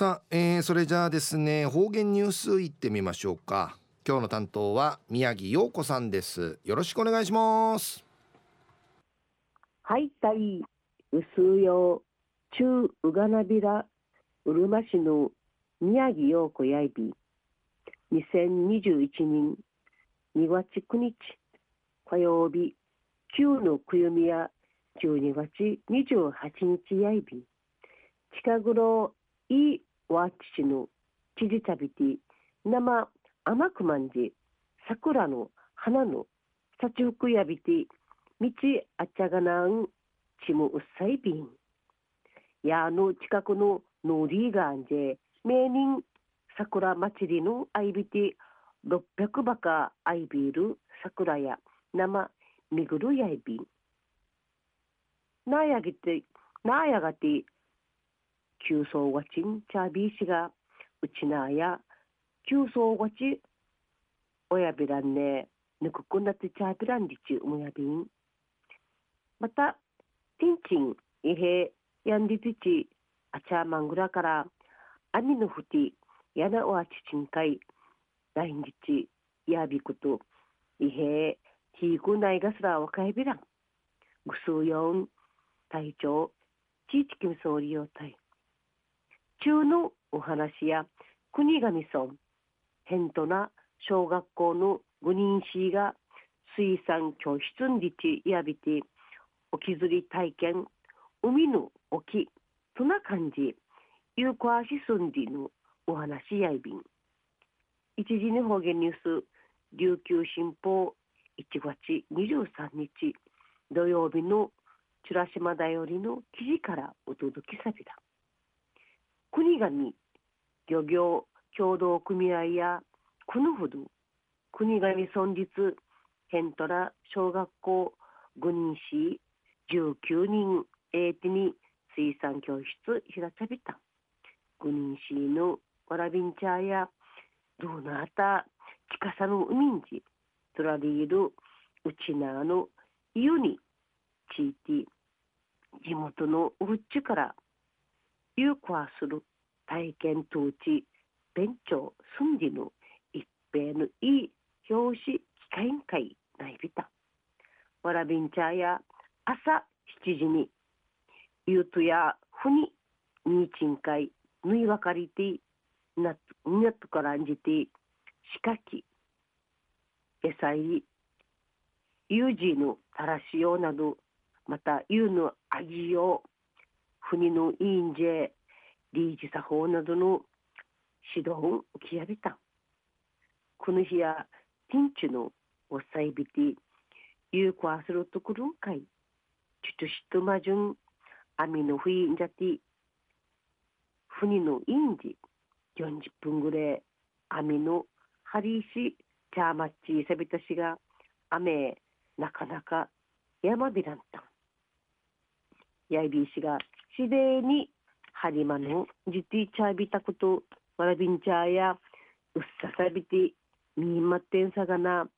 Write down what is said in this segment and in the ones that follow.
さあ、えー、それじゃあですね方言ニュースいってみましょうか。今日の担当は宮城陽子さんです。よろしくお願いします。はいたい薄よ中うがなびらうるま市の宮城陽子やいび。2021年2月9日火曜日9のくゆみや12月28日やいび。近頃いいわちしのちじたびて生甘くまんじ桜の花の幸福やびて道あちゃがなんちむうっさいびん。やの近くのノーリーガンで名人桜祭りのあいびて600バカアイビール桜や生みぐるやいびん。なやぎてなやがて急走がちんちゃびしがうちなや急走がち親びらんねぬくくなってちゃびらんりちうむやびん。またティンチンイヘヤンリティチアチャーマングラからアミのふてやなおあちちんかい来日やびくとイヘヒークナイガスラワカイビランぐすうよん隊長地域金総理用隊中のお話や国神村変とな小学校の5人氏が水産教室に立ちやびて沖釣り体験海の沖とな感じ有効足住んでのお話やいびん。一時に方言ニュース琉球新報1月23日土曜日のチュラシマだよりの記事からお届けさびだ国神漁業協同組合やこのほど国神村立ヘントラ小学校5人市19人英手に水産教室開かびた5人市のわらびんちゃやどうなった近さの海んじトラリールうちなの湯にちいて地元のうっちから有効する体験統治弁長寸理の一平のいい表紙機械委員会ないびた。わらびんちゃや朝7時にゆうとやふににいちんかいぬいわかりてなになっとからんじてしかきえさいゆうじのたらしようなどまたゆうのあぎよふにのいいんじリージ作法などの指導を受けやびた。この日やティンチュのおさいびて有効するところんかいちょっとしとまじゅんあみのふいんじゃてふにのいんじ40分ぐらいあみのはりしちゃまちさびたしが雨なかなか山びらんた。んやいびしがしでにはりまのじていちゃびたことわらびんちゃやうっささびてみんまってんさがな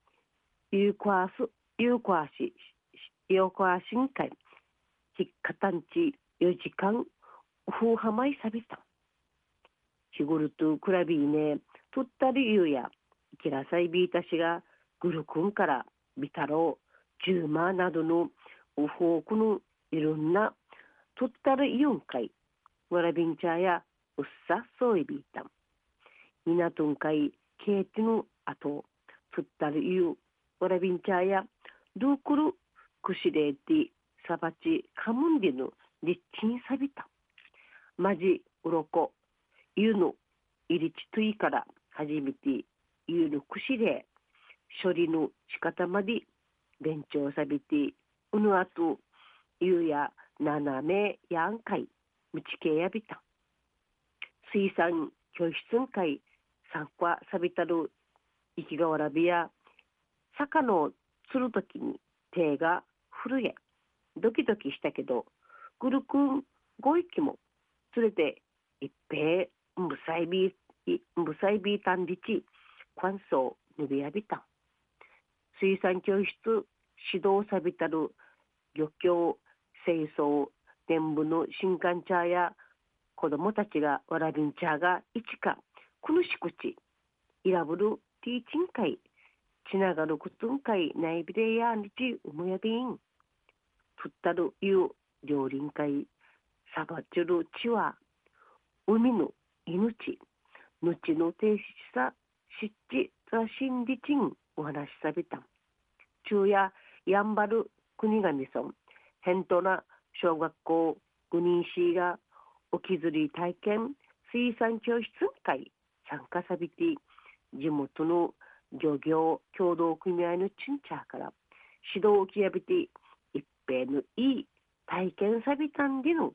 ゆうこわすゆうこわしよこわしんかいひっかたんち4時間ふうはまいさびた。日頃とくらびねとったりゆうやきらさいびいたしがぐるくんからびたろうじゅうまなどのおほうくのいろんなとったりゆんかいわらびんちゃやうっさそういびいたみなとんかいけいてのあととったりゆうわらびんちゃやどうくるくしれいてさばちかむんでのりっちんさびたまじうろこゆのいりちといからはじめてゆのくしれ処理の仕方まで勉強さびてうぬあとゆやななめやんかいむちけやびた。水産教室会参加さこあさびたる生きがわらびや魚を釣るときに手が震えドキドキしたけどぐるくんご息も連れていっぺいむさいびむさいびたんりち quan 想ぬびやびた。水産教室指導さびたる漁協清掃伝部の新刊茶や子供たちがわらびんちゃがいちかくぬしくちいらぶるティーチン会ちながるくつん会ないびれやにちうむやびん。ふったるゆう両輪会サバチュルチは海の命ぬちの停止さしっちざしんりちんお話しさびた。昼夜やんばる国頭村返答な小学校5人しが沖釣り体験水産教室会参加さびて地元の漁業協同組合のチンチャーから指導をきやびて一平のいい体験さびたんでの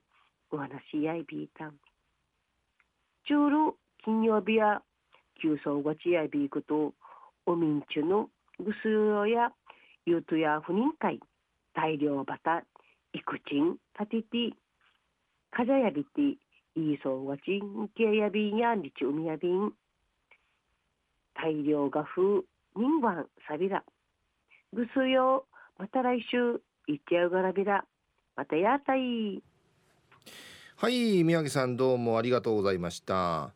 お話やいびいたん。中路金曜日や急走がちやびいことおみんちゅのぐすよやゆうとや不妊会大量バタいくちん？たててかじゃやびていいそう。がちんけやびんやりちうみやびん。大量がふ人湾さびら。ぐすよ。また来週いっちゃうがらびら。またやたい。はい宮城さんどうもありがとうございました。